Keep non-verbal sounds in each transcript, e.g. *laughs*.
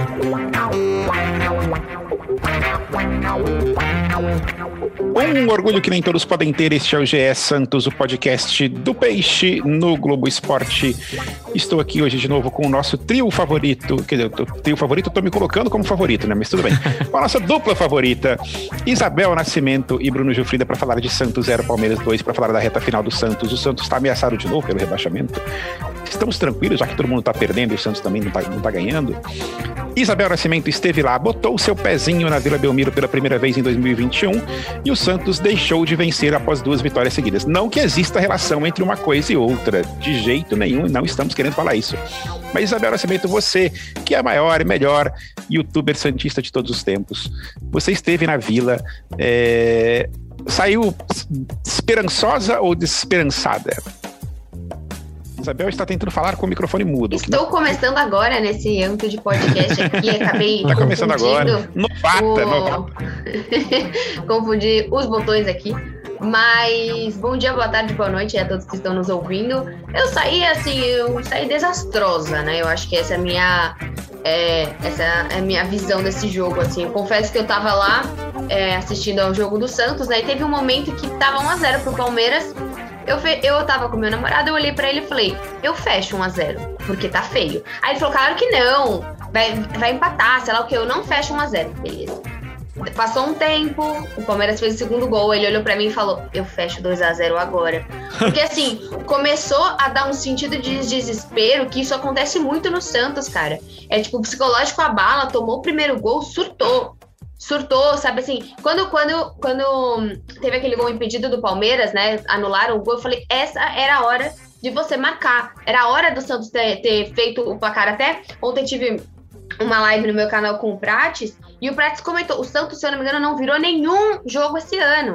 Wow. Um orgulho que nem todos podem ter, este é o GE Santos, o podcast do Peixe no Globo Esporte. Estou aqui hoje de novo com o nosso trio favorito, quer dizer, o trio favorito eu tô me colocando como favorito, né? Mas tudo bem. *laughs* Com a nossa dupla favorita, Isabel Nascimento e Bruno Gilfrida para falar de Santos 0, Palmeiras 2, para falar da reta final do Santos. O Santos está ameaçado de novo pelo rebaixamento. Estamos tranquilos, já que todo mundo está perdendo e o Santos também não está tá ganhando. Isabel Nascimento esteve lá, botou o seu pezinho na Vila Belmiro pela primeira vez em 2021 e o Santos deixou de vencer após duas vitórias seguidas. Não que exista relação entre uma coisa e outra, de jeito nenhum, não estamos querendo falar isso. Mas Isabel Nascimento, você, que é a maior e melhor youtuber santista de todos os tempos, você esteve na Vila, é... saiu esperançosa ou desesperançada? Isabel está tentando falar com o microfone mudo. Estou começando agora nesse âmbito de podcast aqui, acabei Está começando agora. Novata, o... novata. *laughs* Confundi os botões aqui. Mas bom dia, boa tarde, boa noite a todos que estão nos ouvindo. Eu saí assim, eu saí desastrosa, né? Eu acho que essa é a minha, é, essa é a minha visão desse jogo, assim. Eu confesso que eu tava lá é, assistindo ao jogo do Santos, né? E teve um momento que tava 1x0 pro Palmeiras. Eu, fe... eu tava com meu namorado, eu olhei pra ele e falei, eu fecho 1x0, porque tá feio. Aí ele falou, claro que não, vai, vai empatar, sei lá o que, eu não fecho 1x0. Beleza. Passou um tempo, o Palmeiras fez o segundo gol, ele olhou para mim e falou: Eu fecho 2 a 0 agora. Porque assim, começou a dar um sentido de desespero que isso acontece muito no Santos, cara. É tipo, o psicológico a bala, tomou o primeiro gol, surtou. Surtou, sabe assim? Quando, quando, quando teve aquele gol impedido do Palmeiras, né? Anularam o gol, eu falei: Essa era a hora de você marcar. Era a hora do Santos ter, ter feito o placar. Até ontem tive uma live no meu canal com o Prates e o Prates comentou: o Santos, se eu não me engano, não virou nenhum jogo esse ano.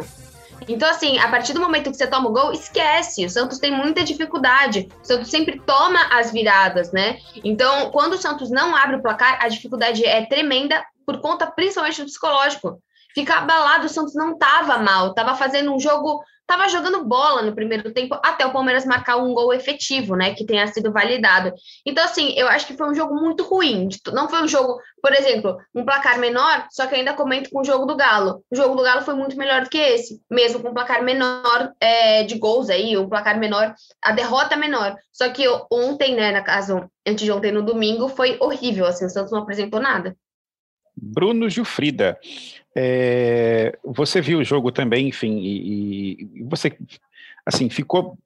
Então, assim, a partir do momento que você toma o gol, esquece. O Santos tem muita dificuldade. O Santos sempre toma as viradas, né? Então, quando o Santos não abre o placar, a dificuldade é tremenda por conta principalmente do psicológico. Fica abalado, o Santos não estava mal, estava fazendo um jogo estava jogando bola no primeiro tempo até o Palmeiras marcar um gol efetivo, né, que tenha sido validado. Então, assim, eu acho que foi um jogo muito ruim. Não foi um jogo, por exemplo, um placar menor, só que ainda comento com o jogo do Galo. O jogo do Galo foi muito melhor do que esse, mesmo com um placar menor é, de gols aí, um placar menor, a derrota menor. Só que ontem, né, na casa, antes de ontem, no domingo, foi horrível, assim, o Santos não apresentou nada. Bruno Gilfrida, é, você viu o jogo também, enfim, e, e, você, assim, ficou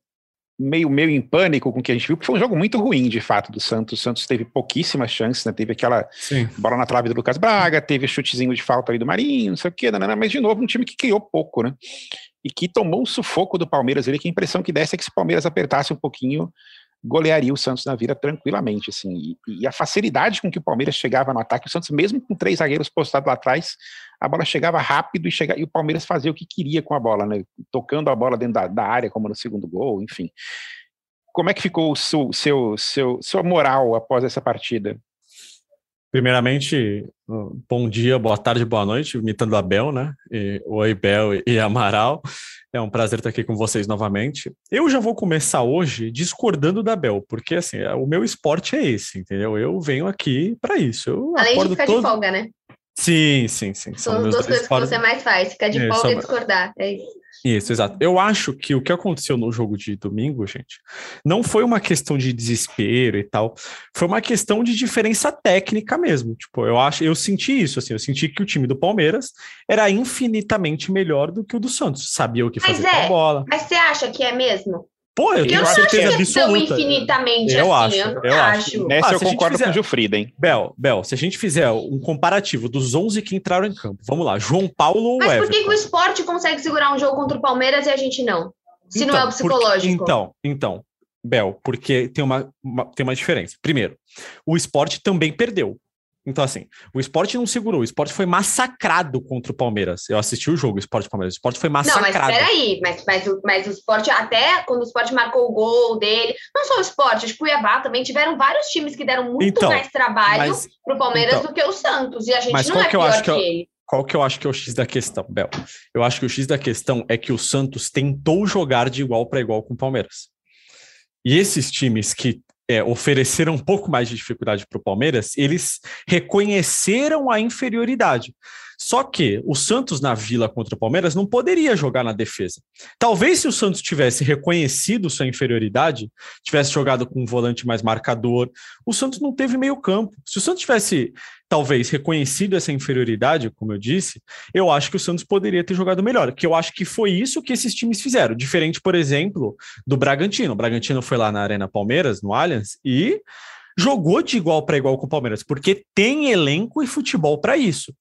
meio, meio em pânico com o que a gente viu, porque foi um jogo muito ruim, de fato, do Santos. O Santos teve pouquíssimas chances, né? Teve aquela Sim. bola na trave do Lucas Braga, teve chutezinho de falta ali do Marinho, não sei o quê, não, não, mas de novo um time que criou pouco, né? E que tomou um sufoco do Palmeiras ali, que a impressão que desse é que se o Palmeiras apertasse um pouquinho, golearia o Santos na vida tranquilamente, assim, e, e, a facilidade com que o Palmeiras chegava no ataque, o Santos mesmo com três zagueiros postados lá atrás, a bola chegava rápido e, chega, e o Palmeiras fazia o que queria com a bola, né, tocando a bola dentro da, da área, como no segundo gol, enfim. Como é que ficou o seu, seu, seu, sua moral após essa partida? Primeiramente, bom dia, boa tarde, boa noite, imitando a Bel, né? E, oi, Bel e Amaral. É um prazer estar aqui com vocês novamente. Eu já vou começar hoje discordando da Bel, porque assim, é, o meu esporte é esse, entendeu? Eu venho aqui para isso. Eu Além de ficar todo... de folga, né? Sim, sim, sim. São, São duas coisas que você mais faz, ficar de é, folga são... e discordar. É isso. Isso, exato. Eu acho que o que aconteceu no jogo de domingo, gente, não foi uma questão de desespero e tal, foi uma questão de diferença técnica mesmo. Tipo, eu acho, eu senti isso, assim, eu senti que o time do Palmeiras era infinitamente melhor do que o do Santos, sabia o que fazer é, com a bola. Mas você acha que é mesmo? Pô, eu tenho certeza absoluta. infinitamente eu assim, acho, eu, eu acho. acho. Nessa ah, eu concordo fizer... com o Gilfrida, hein? Bel, Bel, se a gente fizer um comparativo dos 11 que entraram em campo, vamos lá, João Paulo ou Mas Everton? por que, que, o esporte consegue segurar um jogo contra o Palmeiras e a gente não? Se então, não é o psicológico. Porque, então, então, Bel, porque tem uma, uma, tem uma diferença. Primeiro, o esporte também perdeu. Então, assim, o esporte não segurou, o esporte foi massacrado contra o Palmeiras. Eu assisti o jogo, o esporte Palmeiras, o esporte foi massacrado. Não, mas peraí, mas, mas, mas o esporte, até quando o esporte marcou o gol dele, não só o esporte, acho que o Cuiabá também tiveram vários times que deram muito então, mais trabalho mas, pro Palmeiras então, do que o Santos. E a gente não é que pior que, que ele. Qual que eu acho que é o X da questão, Bel? Eu acho que o X da questão é que o Santos tentou jogar de igual para igual com o Palmeiras. E esses times que é, ofereceram um pouco mais de dificuldade para o Palmeiras, eles reconheceram a inferioridade. Só que o Santos na Vila contra o Palmeiras não poderia jogar na defesa. Talvez se o Santos tivesse reconhecido sua inferioridade, tivesse jogado com um volante mais marcador, o Santos não teve meio campo. Se o Santos tivesse talvez reconhecido essa inferioridade, como eu disse, eu acho que o Santos poderia ter jogado melhor, que eu acho que foi isso que esses times fizeram, diferente, por exemplo, do Bragantino. O Bragantino foi lá na Arena Palmeiras, no Allianz, e jogou de igual para igual com o Palmeiras, porque tem elenco e futebol para isso.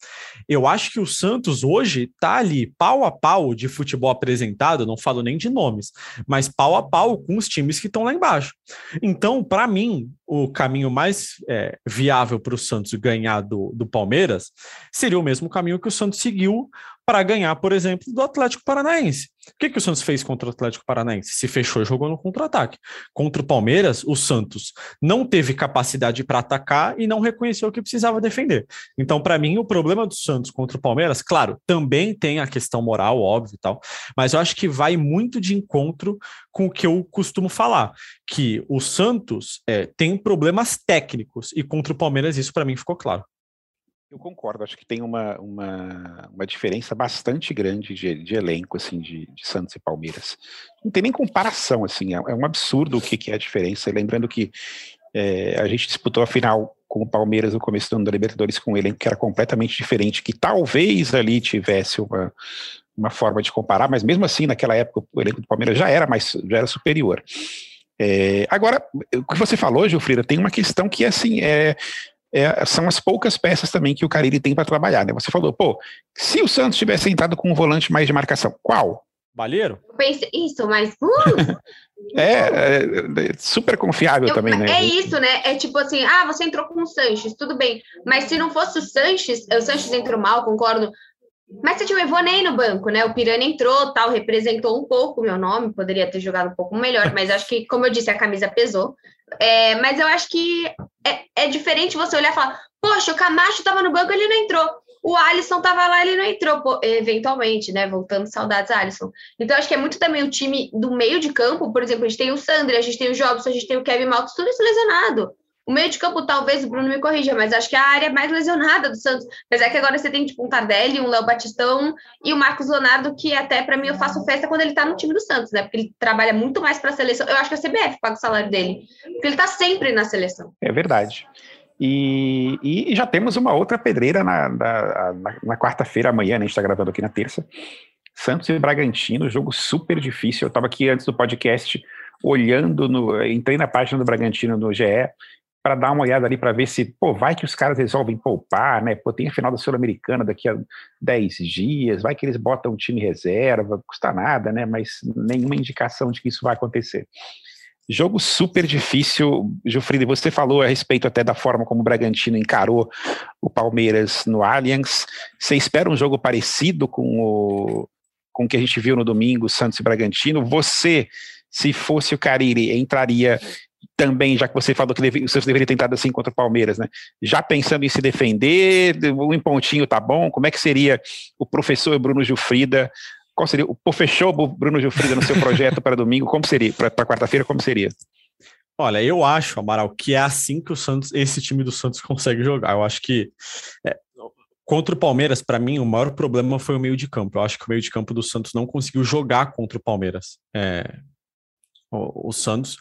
Eu acho que o Santos hoje está ali pau a pau de futebol apresentado, não falo nem de nomes, mas pau a pau com os times que estão lá embaixo. Então, para mim, o caminho mais é, viável para o Santos ganhar do, do Palmeiras seria o mesmo caminho que o Santos seguiu para ganhar, por exemplo, do Atlético Paranaense. O que, que o Santos fez contra o Atlético Paranaense? Se fechou jogou no contra-ataque. Contra o Palmeiras, o Santos não teve capacidade para atacar e não reconheceu que precisava defender. Então, para mim, o problema do Santos contra o Palmeiras, claro, também tem a questão moral, óbvio e tal, mas eu acho que vai muito de encontro com o que eu costumo falar, que o Santos é, tem problemas técnicos e contra o Palmeiras isso para mim ficou claro. Eu concordo, acho que tem uma, uma, uma diferença bastante grande de, de elenco, assim, de, de, Santos e Palmeiras. Não tem nem comparação, assim, é, é um absurdo o que, que é a diferença. lembrando que é, a gente disputou a final com o Palmeiras no começo do ano da Libertadores com um elenco que era completamente diferente, que talvez ali tivesse uma, uma forma de comparar, mas mesmo assim, naquela época, o elenco do Palmeiras já era mais, já era superior. É, agora, o que você falou, Gilfrida, tem uma questão que, assim, é, é, são as poucas peças também que o Carille tem para trabalhar, né? Você falou, pô, se o Santos tivesse entrado com um volante mais de marcação, qual? Balheiro? Pensei, isso, mas. Uh, *laughs* é, é, é, super confiável eu, também, né? É isso, né? É tipo assim, ah, você entrou com o Sanches, tudo bem. Mas se não fosse o Sanches, o Sanches entrou mal, concordo. Mas você tinha o Evonei no banco, né? O Pirani entrou, tal, representou um pouco o meu nome, poderia ter jogado um pouco melhor, mas acho que, como eu disse, a camisa pesou. É, mas eu acho que é, é, diferente você olhar e falar, poxa, o Camacho estava no banco, ele não entrou. O Alisson estava lá, ele não entrou, pô, eventualmente, né? Voltando saudades, Alisson. Então, acho que é muito também o time do meio de campo, por exemplo, a gente tem o Sandro, a gente tem o Jobson, a gente tem o Kevin Maltos, tudo isso lesionado. O meio de campo, talvez, o Bruno me corrija, mas acho que é a área mais lesionada do Santos. É que agora você tem, tipo, um Tardelli, um Léo Batistão e o Marcos Leonardo, que até, para mim, eu faço festa quando ele tá no time do Santos, né? Porque ele trabalha muito mais para a seleção. Eu acho que a CBF paga o salário dele, porque ele tá sempre na seleção. É verdade. E, e já temos uma outra pedreira na, na, na, na quarta-feira, amanhã, né? A gente está gravando aqui na terça. Santos e Bragantino, jogo super difícil. Eu estava aqui antes do podcast olhando, no, entrei na página do Bragantino no GE, para dar uma olhada ali para ver se, pô, vai que os caras resolvem poupar, né? Pô, tem a final da Sul-Americana daqui a 10 dias, vai que eles botam um time reserva, custa nada, né? Mas nenhuma indicação de que isso vai acontecer. Jogo super difícil, Gilfrida, você falou a respeito até da forma como o Bragantino encarou o Palmeiras no Allianz. Você espera um jogo parecido com o, com o que a gente viu no domingo, Santos e Bragantino? Você, se fosse o Cariri, entraria também, já que você falou que deve, o Santos deveria ter entrado assim contra o Palmeiras, né? Já pensando em se defender, um pontinho tá bom? Como é que seria o professor Bruno Gilfrida? Qual seria o professor Bruno Gilfrida no seu projeto para domingo? Como seria? Para quarta-feira, como seria? Olha, eu acho, Amaral, que é assim que o Santos, esse time do Santos consegue jogar. Eu acho que é, contra o Palmeiras, para mim, o maior problema foi o meio de campo. Eu acho que o meio de campo do Santos não conseguiu jogar contra o Palmeiras. É, o, o Santos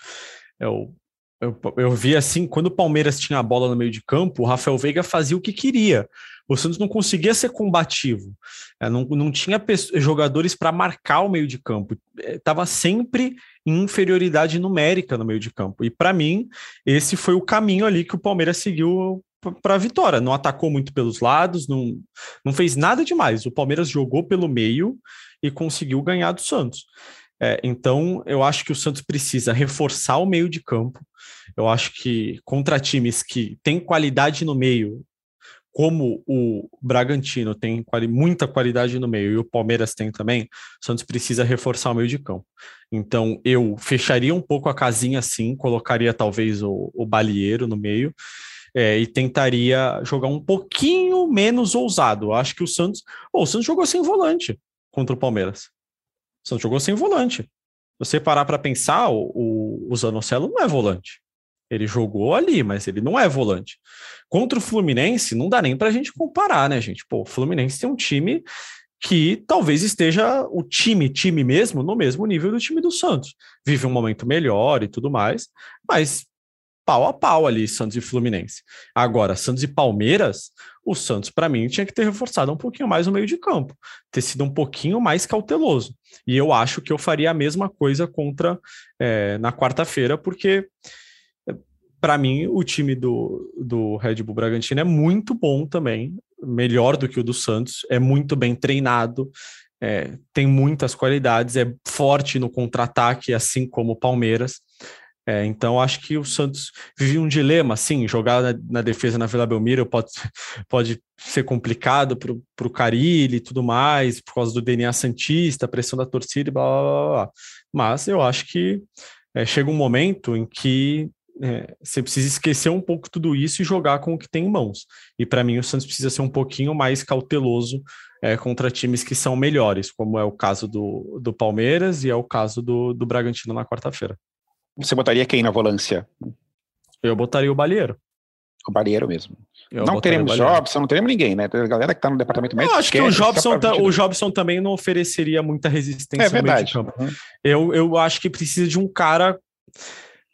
eu, eu, eu vi assim, quando o Palmeiras tinha a bola no meio de campo, o Rafael Veiga fazia o que queria. O Santos não conseguia ser combativo, é, não, não tinha jogadores para marcar o meio de campo, estava é, sempre em inferioridade numérica no meio de campo. E para mim, esse foi o caminho ali que o Palmeiras seguiu para a vitória. Não atacou muito pelos lados, não, não fez nada demais. O Palmeiras jogou pelo meio e conseguiu ganhar do Santos. É, então, eu acho que o Santos precisa reforçar o meio de campo. Eu acho que contra times que têm qualidade no meio, como o Bragantino tem quali muita qualidade no meio e o Palmeiras tem também, o Santos precisa reforçar o meio de campo. Então, eu fecharia um pouco a casinha assim, colocaria talvez o, o Balieiro no meio. É, e tentaria jogar um pouquinho menos ousado. Acho que o Santos. Oh, o Santos jogou sem volante contra o Palmeiras. Santos jogou sem volante. Você parar para pensar, o, o, o Zanocelo não é volante. Ele jogou ali, mas ele não é volante. Contra o Fluminense, não dá nem para a gente comparar, né, gente? Pô, o Fluminense tem um time que talvez esteja o time, time mesmo, no mesmo nível do time do Santos. Vive um momento melhor e tudo mais, mas pau a pau ali, Santos e Fluminense. Agora, Santos e Palmeiras, o Santos, para mim, tinha que ter reforçado um pouquinho mais o meio de campo, ter sido um pouquinho mais cauteloso. E eu acho que eu faria a mesma coisa contra é, na quarta-feira, porque para mim o time do, do Red Bull Bragantino é muito bom também, melhor do que o do Santos, é muito bem treinado. É, tem muitas qualidades, é forte no contra-ataque, assim como o Palmeiras. É, então, acho que o Santos vive um dilema, assim, jogar na, na defesa na Vila Belmiro pode, *laughs* pode ser complicado para o Carilli e tudo mais, por causa do DNA Santista, pressão da torcida e blá, blá, blá, blá. Mas eu acho que é, chega um momento em que é, você precisa esquecer um pouco tudo isso e jogar com o que tem em mãos. E para mim, o Santos precisa ser um pouquinho mais cauteloso é, contra times que são melhores, como é o caso do, do Palmeiras e é o caso do, do Bragantino na quarta-feira. Você botaria quem na volância? Eu botaria o Balieiro. O Balieiro mesmo. Eu não teremos Jobson, não teremos ninguém, né? A galera que está no departamento médico. Eu acho que o Jobson, tá, o Jobson também não ofereceria muita resistência é verdade. Uhum. Eu, eu acho que precisa de um cara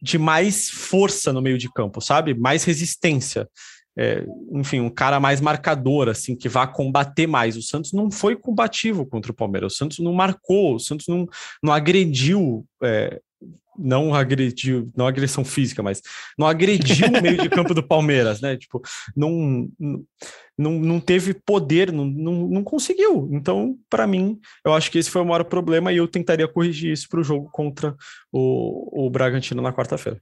de mais força no meio de campo, sabe? Mais resistência. É, enfim, um cara mais marcador, assim, que vá combater mais. O Santos não foi combativo contra o Palmeiras, o Santos não marcou, o Santos não, não agrediu é, não agrediu, não agressão física, mas não agrediu o meio de campo do Palmeiras, né? Tipo, não, não, não teve poder, não, não, não conseguiu. Então, para mim, eu acho que esse foi o maior problema e eu tentaria corrigir isso para o jogo contra o, o Bragantino na quarta-feira.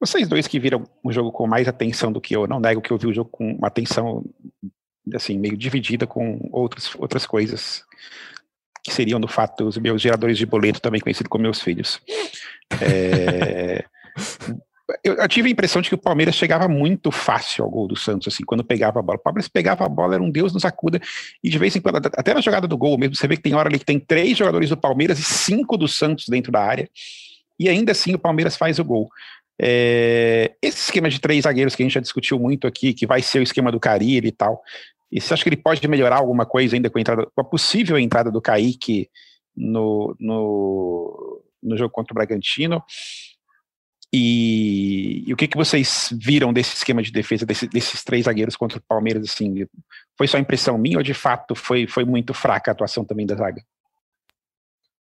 Vocês dois que viram o jogo com mais atenção do que eu, não nego que eu vi o jogo com uma atenção assim, meio dividida com outras, outras coisas que seriam, no fato, os meus geradores de boleto, também conhecido como meus filhos. É, eu, eu, tive a impressão de que o Palmeiras chegava muito fácil ao gol do Santos, assim, quando pegava a bola. O Palmeiras pegava a bola, era um Deus nos acuda, e de vez em quando, até na jogada do gol mesmo, você vê que tem hora ali que tem três jogadores do Palmeiras e cinco do Santos dentro da área, e ainda assim o Palmeiras faz o gol. É, esse esquema de três zagueiros que a gente já discutiu muito aqui, que vai ser o esquema do Carille e tal, e você acha que ele pode melhorar alguma coisa ainda com a, entrada, com a possível entrada do Kaique no, no, no jogo contra o Bragantino? E, e, o que, que vocês viram desse esquema de defesa desse, desses três zagueiros contra o Palmeiras? Assim, foi só impressão minha ou de fato foi, foi muito fraca a atuação também da zaga?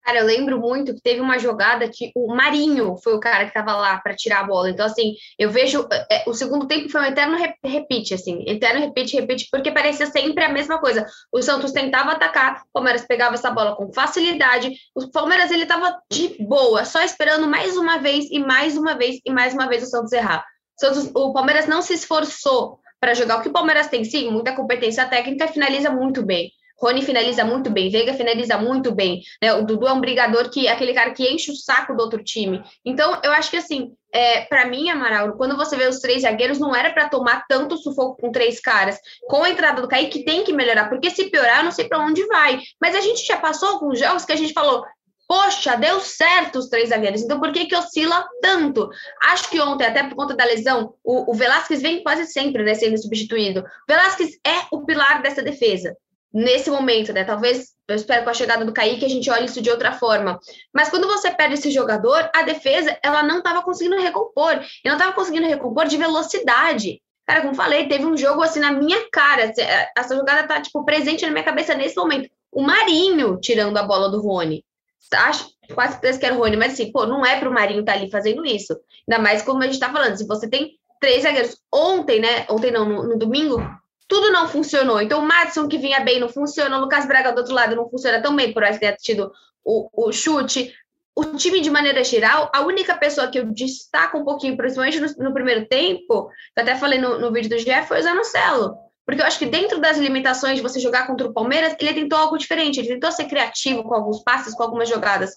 Cara, eu lembro muito que teve uma jogada que o Marinho foi o cara que estava lá para tirar a bola. Então, assim, eu vejo. É, o segundo tempo foi um eterno repite, assim. Eterno repite, repite, porque parecia sempre a mesma coisa. O Santos tentava atacar, o Palmeiras pegava essa bola com facilidade. O Palmeiras, ele estava de boa, só esperando mais uma vez, e mais uma vez, e mais uma vez o Santos errar. O, Santos, o Palmeiras não se esforçou para jogar. O que o Palmeiras tem, sim, muita competência técnica, finaliza muito bem. Rony finaliza muito bem, Veiga finaliza muito bem, né? O Dudu é um brigador que é aquele cara que enche o saco do outro time. Então, eu acho que assim, é, para mim, Amaral, quando você vê os três zagueiros, não era para tomar tanto sufoco com três caras. Com a entrada do Kaique tem que melhorar, porque se piorar, eu não sei para onde vai. Mas a gente já passou alguns jogos que a gente falou, Poxa, deu certo os três zagueiros. Então, por que que oscila tanto? Acho que ontem, até por conta da lesão, o, o Velasquez vem quase sempre né, sendo substituído. Velasquez é o pilar dessa defesa nesse momento, né? Talvez eu espero com a chegada do Kaique a gente olhe isso de outra forma. Mas quando você perde esse jogador, a defesa ela não estava conseguindo recompor. E não estava conseguindo recompor de velocidade. Cara, como falei, teve um jogo assim na minha cara. É, essa jogada tá, tipo, presente na minha cabeça nesse momento. O Marinho tirando a bola do Rony. Acho quase certeza que era o Rony, mas assim, pô, não é pro Marinho estar tá ali fazendo isso. Ainda mais como a gente tá falando, se você tem três zagueiros. Ontem, né? Ontem não, no, no domingo, tudo não funcionou. Então, o Madison, que vinha bem, não funciona. O Lucas Braga, do outro lado, não funciona também, por ter tido o, o chute. O time, de maneira geral, a única pessoa que eu destaco um pouquinho, principalmente no, no primeiro tempo, que até falei no, no vídeo do Jeff, foi o Zanocelo. Porque eu acho que dentro das limitações de você jogar contra o Palmeiras, ele tentou algo diferente. Ele tentou ser criativo com alguns passes, com algumas jogadas.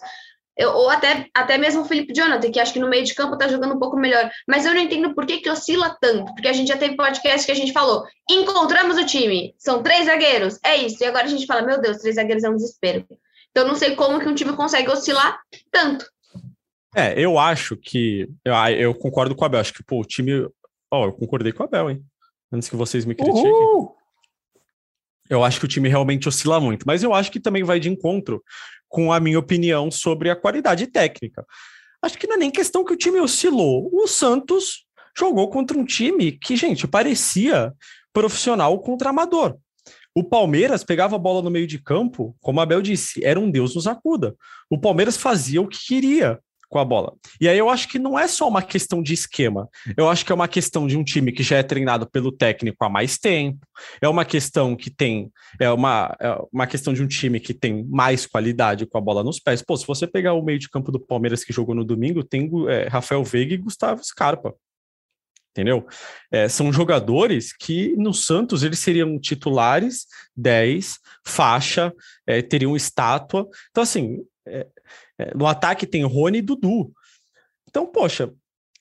Eu, ou até, até mesmo o Felipe Jonathan, que acho que no meio de campo tá jogando um pouco melhor. Mas eu não entendo por que, que oscila tanto. Porque a gente já teve podcast que a gente falou: encontramos o time, são três zagueiros, é isso. E agora a gente fala: meu Deus, três zagueiros é um desespero. Então eu não sei como que um time consegue oscilar tanto. É, eu acho que. Eu, eu concordo com o Abel. Acho que, pô, o time. Ó, oh, eu concordei com o Abel, hein? Antes que vocês me critiquem. Uhul! Eu acho que o time realmente oscila muito. Mas eu acho que também vai de encontro com a minha opinião sobre a qualidade técnica. Acho que não é nem questão que o time oscilou. O Santos jogou contra um time que, gente, parecia profissional contra amador. O Palmeiras pegava a bola no meio de campo, como a Abel disse, era um Deus nos acuda. O Palmeiras fazia o que queria com a bola. E aí eu acho que não é só uma questão de esquema. Eu acho que é uma questão de um time que já é treinado pelo técnico há mais tempo. É uma questão que tem é uma, é uma questão de um time que tem mais qualidade com a bola nos pés. Pô, se você pegar o meio de campo do Palmeiras que jogou no domingo, tem é, Rafael Veiga e Gustavo Scarpa. Entendeu? É, são jogadores que no Santos eles seriam titulares, 10, faixa, é, teriam estátua. Então, assim, é, no ataque tem Rony e Dudu. Então, poxa,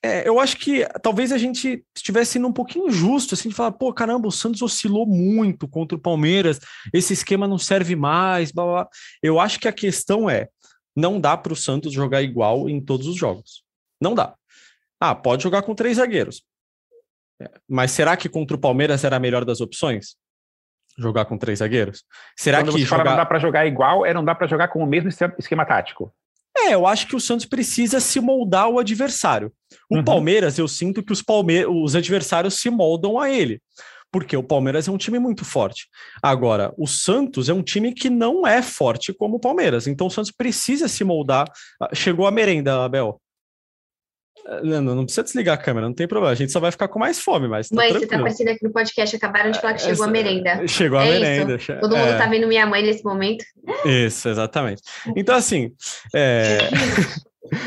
é, eu acho que talvez a gente estivesse sendo um pouquinho injusto, assim, de falar, pô, caramba, o Santos oscilou muito contra o Palmeiras, esse esquema não serve mais, blá, blá. Eu acho que a questão é, não dá para o Santos jogar igual em todos os jogos. Não dá. Ah, pode jogar com três zagueiros. É, mas será que contra o Palmeiras era a melhor das opções? Jogar com três zagueiros? Será Quando que você jogar... fala não dá para jogar igual, é não dá para jogar com o mesmo esquema tático? É, eu acho que o Santos precisa se moldar ao adversário. O uhum. Palmeiras, eu sinto que os, Palme os adversários se moldam a ele. Porque o Palmeiras é um time muito forte. Agora, o Santos é um time que não é forte como o Palmeiras. Então o Santos precisa se moldar. Ah, chegou a merenda, Abel. Não, não precisa desligar a câmera, não tem problema. A gente só vai ficar com mais fome, mas. Tá mãe, tranquilo. você tá aparecendo aqui no podcast, acabaram de falar que chegou a merenda. Chegou a é merenda. Isso? Todo mundo é. tá vendo minha mãe nesse momento. Isso, exatamente. Então, assim. É... *laughs*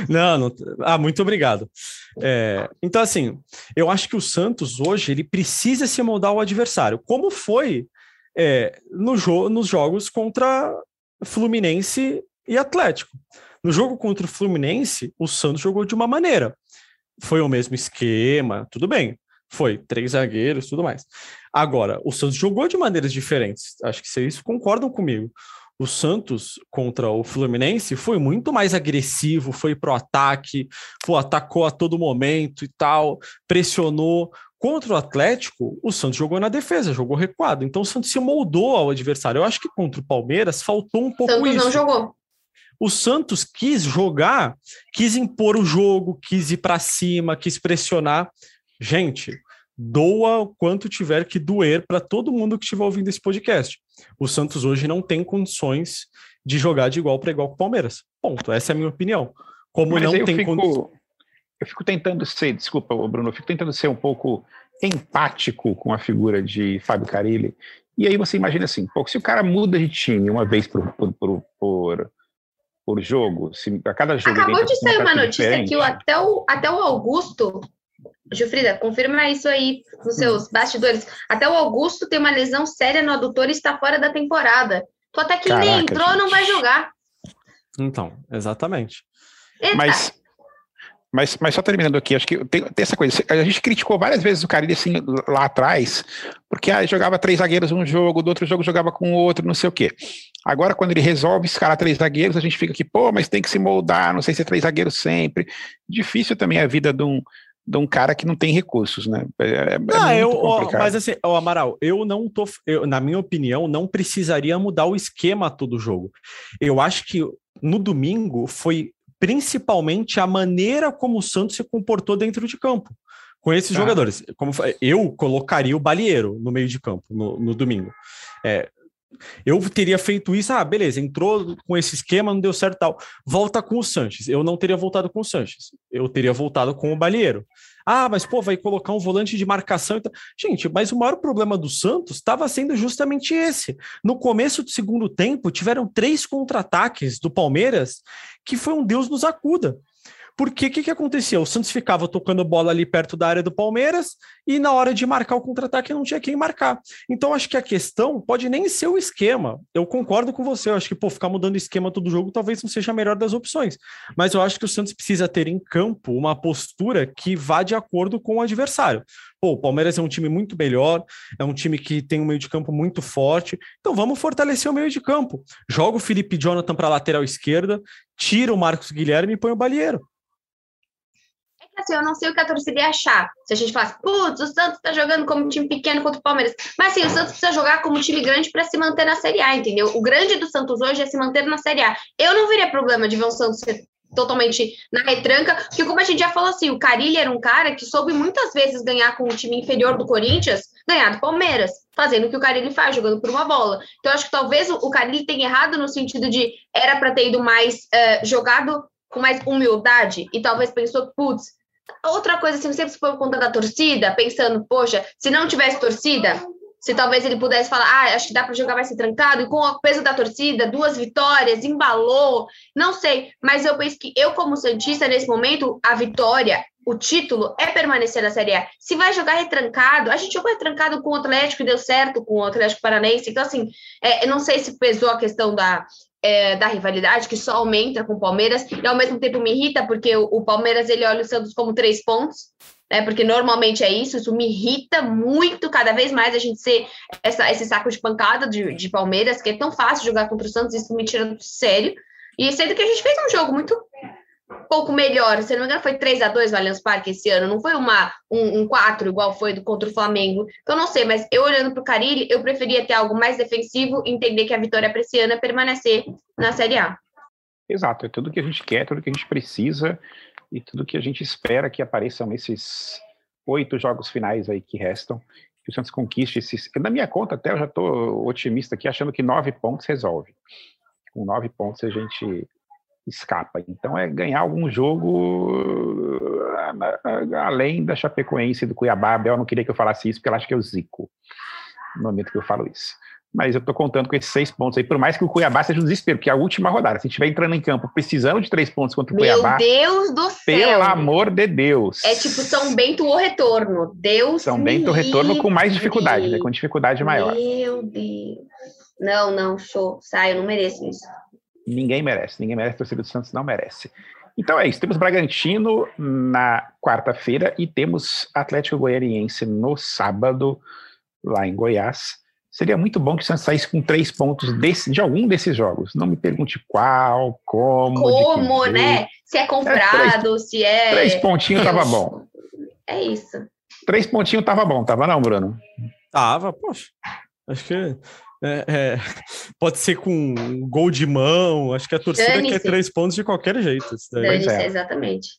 Não, não, Ah, muito obrigado. É, então, assim, eu acho que o Santos hoje ele precisa se moldar ao adversário, como foi é, no jo nos jogos contra Fluminense e Atlético. No jogo contra o Fluminense, o Santos jogou de uma maneira. Foi o mesmo esquema, tudo bem. Foi três zagueiros, tudo mais. Agora, o Santos jogou de maneiras diferentes. Acho que vocês concordam comigo. O Santos contra o Fluminense foi muito mais agressivo, foi pro ataque, pô, atacou a todo momento e tal, pressionou. Contra o Atlético, o Santos jogou na defesa, jogou recuado. Então o Santos se moldou ao adversário. Eu acho que contra o Palmeiras faltou um pouco Santos isso. não jogou. O Santos quis jogar, quis impor o jogo, quis ir para cima, quis pressionar. Gente, doa o quanto tiver que doer para todo mundo que estiver ouvindo esse podcast. O Santos hoje não tem condições de jogar de igual para igual com o Palmeiras. Ponto. Essa é a minha opinião. Como Mas não tem condições. Eu fico tentando ser, desculpa, Bruno, eu fico tentando ser um pouco empático com a figura de Fábio Carilli. E aí você imagina assim, pô, se o cara muda de time uma vez por, por, por, por por jogo? Se a cada jogo. Acabou de sair uma notícia diferente. que o, até, o, até o Augusto. Gilfrida, confirma isso aí nos seus hum. bastidores. Até o Augusto tem uma lesão séria no adutor e está fora da temporada. Tu até que Caraca, nem entrou, gente. não vai jogar. Então, exatamente. Eita. Mas mas, mas só terminando aqui, acho que tem, tem, essa coisa. A gente criticou várias vezes o Carilli assim lá atrás, porque ah, jogava três zagueiros um jogo, do outro jogo jogava com o outro, não sei o quê. Agora, quando ele resolve escalar três zagueiros, a gente fica aqui, pô, mas tem que se moldar, não sei se é três zagueiros sempre. Difícil também a vida de um, de um cara que não tem recursos, né? É, é, é ah, eu, mas assim, o Amaral, eu não tô, eu, na minha opinião, não precisaria mudar o esquema todo jogo. Eu acho que no domingo foi principalmente a maneira como o Santos se comportou dentro de campo com esses ah. jogadores. Como eu colocaria o Balieiro no meio de campo no, no domingo. É, eu teria feito isso, ah, beleza, entrou com esse esquema, não deu certo tal. Volta com o Sanches. Eu não teria voltado com o Sanches. Eu teria voltado com o Balieiro. Ah, mas pô, vai colocar um volante de marcação. Gente, mas o maior problema do Santos estava sendo justamente esse. No começo do segundo tempo, tiveram três contra-ataques do Palmeiras que foi um Deus nos acuda. Porque o que, que acontecia? O Santos ficava tocando bola ali perto da área do Palmeiras e na hora de marcar o contra-ataque não tinha quem marcar. Então acho que a questão pode nem ser o esquema. Eu concordo com você. Eu acho que pô, ficar mudando esquema todo jogo talvez não seja a melhor das opções. Mas eu acho que o Santos precisa ter em campo uma postura que vá de acordo com o adversário. Pô, o Palmeiras é um time muito melhor, é um time que tem um meio de campo muito forte. Então vamos fortalecer o meio de campo. Joga o Felipe Jonathan para a lateral esquerda, tira o Marcos Guilherme e põe o Balieiro. Assim, eu não sei o que a torcida ia achar. Se a gente falasse, putz, o Santos tá jogando como time pequeno contra o Palmeiras. Mas assim, o Santos precisa jogar como time grande para se manter na Série A, entendeu? O grande do Santos hoje é se manter na Série A. Eu não veria problema de ver o Santos ser totalmente na retranca, porque como a gente já falou assim, o Carilli era um cara que soube muitas vezes ganhar com o time inferior do Corinthians, ganhar do Palmeiras, fazendo o que o Carilli faz, jogando por uma bola. Então, acho que talvez o Carilli tenha errado no sentido de era para ter ido mais uh, jogado com mais humildade e talvez pensou, putz, outra coisa assim, sempre se for conta da torcida, pensando, poxa, se não tivesse torcida, se talvez ele pudesse falar, ah, acho que dá para jogar mais trancado, e com o peso da torcida, duas vitórias, embalou, não sei, mas eu penso que eu, como Santista, nesse momento, a vitória, o título é permanecer na Série A. Se vai jogar retrancado, a gente jogou retrancado com o Atlético e deu certo com o Atlético Paranaense, então assim, é, eu não sei se pesou a questão da, é, da rivalidade, que só aumenta com o Palmeiras, e ao mesmo tempo me irrita, porque o, o Palmeiras ele olha o Santos como três pontos, né? Porque normalmente é isso, isso me irrita muito, cada vez mais a gente ser essa, esse saco de pancada de, de Palmeiras, que é tão fácil jogar contra o Santos, isso me tira do sério. E sendo que a gente fez um jogo muito pouco melhor, se não me engano, foi 3 a 2 no Allianz Parque esse ano, não foi uma, um, um 4 igual foi do contra o Flamengo. Então, não sei, mas eu olhando para o Carilli, eu preferia ter algo mais defensivo entender que a vitória para esse ano é permanecer na Série A. Exato, é tudo que a gente quer, tudo que a gente precisa e tudo que a gente espera que apareçam nesses oito jogos finais aí que restam, que o Santos conquiste esses. Na minha conta, até eu já estou otimista aqui, achando que nove pontos resolve. Com nove pontos a gente escapa. Então é ganhar algum jogo ah, além da Chapecoense e do Cuiabá. Eu não queria que eu falasse isso, porque ela acha que eu zico no momento que eu falo isso mas eu estou contando com esses seis pontos aí, por mais que o Cuiabá seja um desespero, porque é a última rodada, se estiver entrando em campo precisando de três pontos contra o Meu Cuiabá. Meu Deus do céu! Pelo amor de Deus! É tipo São Bento o retorno. Deus São Bento o retorno com mais dificuldade, né? Com dificuldade maior. Meu Deus! Não, não, show. Sai, eu não mereço isso. Ninguém merece, ninguém merece, a torcida do Santos não merece. Então é isso, temos Bragantino na quarta-feira e temos Atlético Goianiense no sábado, lá em Goiás. Seria muito bom que o Santos saísse com três pontos desse, de algum desses jogos. Não me pergunte qual, como. Como, né? Se é comprado, é, três, se é. Três pontinhos tava bom. É isso. Três pontinhos tava bom, tava não, Bruno? Tava, poxa. Acho que é, é, pode ser com gol de mão. Acho que a torcida quer três pontos de qualquer jeito. É. Exatamente.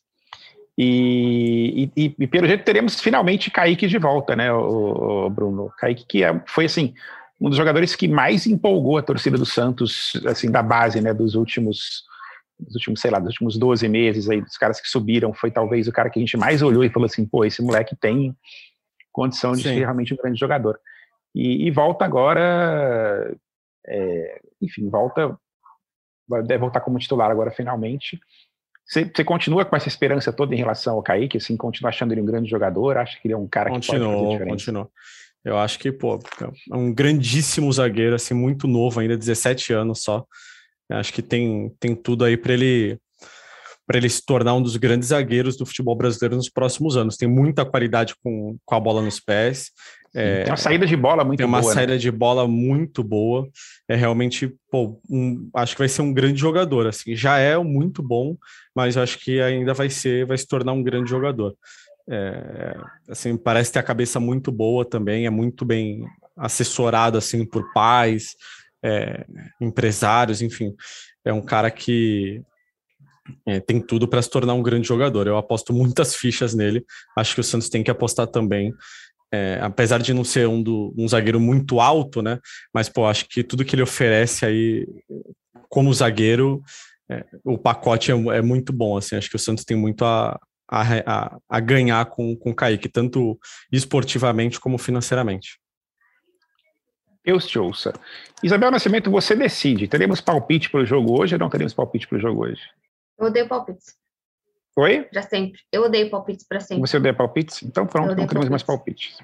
E, e, e, pelo jeito teremos finalmente Kaique de volta, né, o, o Bruno? Kaique que é, foi assim um dos jogadores que mais empolgou a torcida do Santos, assim, da base, né, dos últimos, dos últimos, sei lá, dos últimos 12 meses aí, dos caras que subiram, foi talvez o cara que a gente mais olhou e falou assim, pô, esse moleque tem condição de Sim. ser realmente um grande jogador. E, e volta agora, é, enfim, volta, deve voltar como titular agora finalmente. Você, você, continua com essa esperança toda em relação ao Kaique, assim, continua achando ele um grande jogador, acha que ele é um cara que pode fazer diferença? Continua, Eu acho que, pô, é um grandíssimo zagueiro, assim, muito novo ainda, 17 anos só. Eu acho que tem, tem tudo aí para ele para ele se tornar um dos grandes zagueiros do futebol brasileiro nos próximos anos. Tem muita qualidade com, com a bola nos pés. É, tem uma saída de bola muito boa. Tem uma boa, né? saída né? de bola muito boa. É realmente, pô, um, acho que vai ser um grande jogador. Assim, já é muito bom, mas acho que ainda vai ser, vai se tornar um grande jogador. É, assim, parece ter a cabeça muito boa também. É muito bem assessorado assim por pais, é, empresários, enfim. É um cara que é, tem tudo para se tornar um grande jogador. Eu aposto muitas fichas nele. Acho que o Santos tem que apostar também é, apesar de não ser um, do, um zagueiro muito alto, né? Mas, pô, acho que tudo que ele oferece aí como zagueiro, é, o pacote é, é, muito bom, assim. Acho que o Santos tem muito a, a, a ganhar com, com o Kaique, tanto esportivamente como financeiramente. Deus te ouça. Isabel Nascimento, você decide. Teremos palpite para o jogo hoje ou não teremos palpite para o jogo hoje? Eu odeio palpites. Oi? Para sempre. Eu odeio palpites para sempre. Você odeia palpites? Então pronto, não palpites. mais palpites.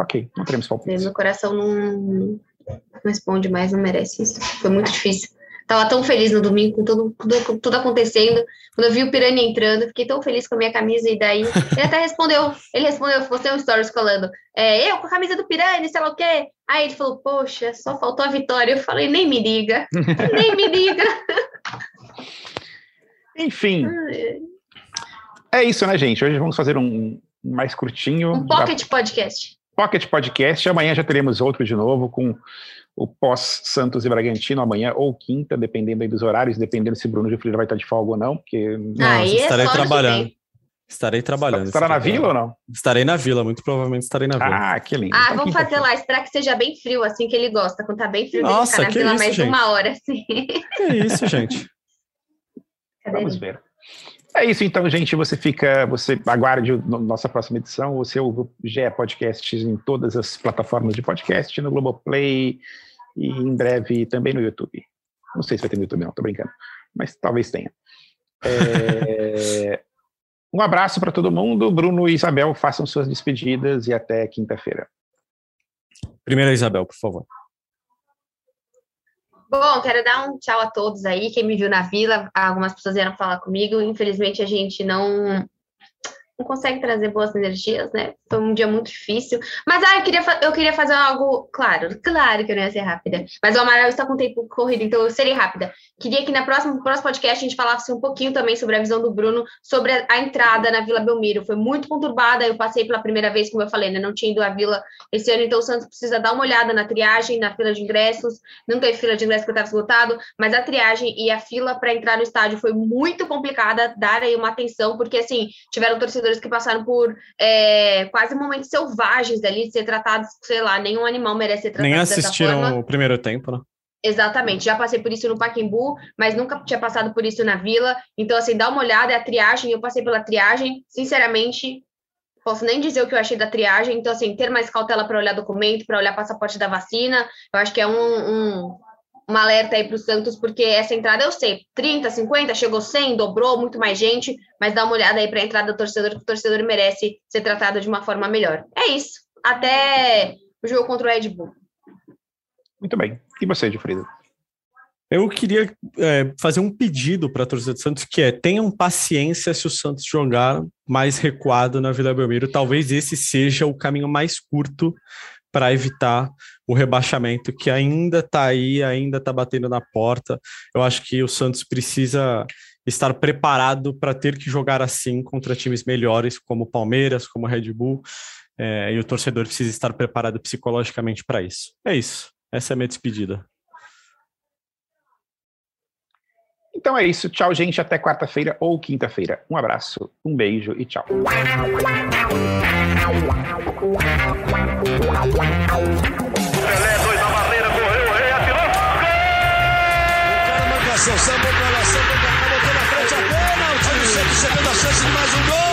Ok, não teremos palpites. Meu coração não, responde mais, não merece isso. Foi muito difícil. Tava tão feliz no domingo com tudo, tudo, tudo acontecendo. Quando eu vi o Piranha entrando, fiquei tão feliz com a minha camisa. E daí *laughs* ele até respondeu. Ele respondeu, você um stories falando, é, eu com a camisa do Piranha, sei lá o quê. Aí ele falou, poxa, só faltou a vitória. Eu falei, nem me liga, *laughs* nem me liga. *laughs* Enfim, É isso, né, gente? Hoje vamos fazer um mais curtinho. Um pocket da... podcast. Pocket Podcast. Amanhã já teremos outro de novo com o pós Santos e Bragantino amanhã ou quinta, dependendo aí dos horários, dependendo se Bruno de Frida vai estar de folga ou não, porque não, estarei trabalhando. Estarei trabalhando. Estará na vila ou não? Estarei na vila, muito provavelmente estarei na vila. Ah, que lindo. Ah, então, vamos fazer lá, esperar que seja bem frio, assim que ele gosta. Quando tá bem frio, Nossa, ele ficar na vila isso, mais gente. uma hora, assim. Que isso, gente. Vamos ver. É isso então, gente. Você fica, você aguarde nossa próxima edição. Você ouve o GE Podcasts em todas as plataformas de podcast, no Globoplay e em breve também no YouTube. Não sei se vai ter no YouTube, não, tô brincando. Mas talvez tenha. É... *laughs* um abraço para todo mundo. Bruno e Isabel façam suas despedidas e até quinta-feira. Primeiro, Isabel, por favor. Bom, quero dar um tchau a todos aí. Quem me viu na vila, algumas pessoas vieram falar comigo. Infelizmente, a gente não não consegue trazer boas energias, né? Foi um dia muito difícil. Mas ah, eu queria, eu queria fazer algo claro. Claro que eu não ia ser rápida. Mas o Amaral está com tempo corrido, então eu serei rápida. Queria que na próxima, no próximo podcast a gente falasse um pouquinho também sobre a visão do Bruno, sobre a, a, entrada na Vila Belmiro. Foi muito conturbada. Eu passei pela primeira vez, como eu falei, né? Não tinha ido à Vila esse ano, então o Santos precisa dar uma olhada na triagem, na fila de ingressos. Não teve fila de ingressos que estava esgotado, mas a triagem e a fila para entrar no estádio foi muito complicada. Dar aí uma atenção, porque assim, tiveram torcedores que passaram por é, quase momentos selvagens ali, de ser tratados, sei lá, nenhum animal merece ser tratado Nem assistiram o primeiro tempo, né? Exatamente, já passei por isso no Paquembu, mas nunca tinha passado por isso na Vila. Então, assim, dá uma olhada, é a triagem, eu passei pela triagem, sinceramente, posso nem dizer o que eu achei da triagem. Então, assim, ter mais cautela para olhar documento, para olhar passaporte da vacina, eu acho que é um, um uma alerta aí para o Santos, porque essa entrada eu sei, 30, 50, chegou 100, dobrou, muito mais gente, mas dá uma olhada aí para a entrada do torcedor, que o torcedor merece ser tratado de uma forma melhor. É isso. Até o jogo contra o Red Bull. Muito bem. E você, Gilfrido? Eu queria é, fazer um pedido para a torcida do Santos, que é tenham paciência se o Santos jogar mais recuado na Vila Belmiro. Talvez esse seja o caminho mais curto para evitar o rebaixamento que ainda está aí, ainda está batendo na porta. Eu acho que o Santos precisa estar preparado para ter que jogar assim contra times melhores, como Palmeiras, como Red Bull, é, e o torcedor precisa estar preparado psicologicamente para isso. É isso. Essa é a minha despedida. Então é isso. Tchau, gente. Até quarta-feira ou quinta-feira. Um abraço, um beijo e tchau. Pelé, dois na barreira, correu, rei, atirou. Gol! O cara na frente a pênalti. Chegando a chance de mais um gol.